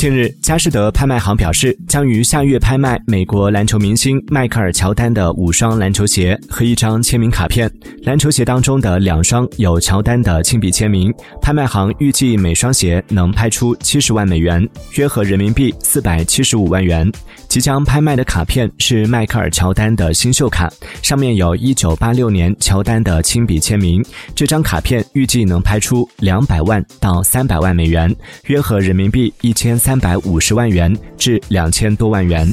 近日，佳士得拍卖行表示，将于下月拍卖美国篮球明星迈克尔·乔丹的五双篮球鞋和一张签名卡片。篮球鞋当中的两双有乔丹的亲笔签名。拍卖行预计每双鞋能拍出七十万美元，约合人民币四百七十五万元。即将拍卖的卡片是迈克尔·乔丹的新秀卡，上面有一九八六年乔丹的亲笔签名。这张卡片预计能拍出两百万到三百万美元，约合人民币一千三三百五十万元至两千多万元。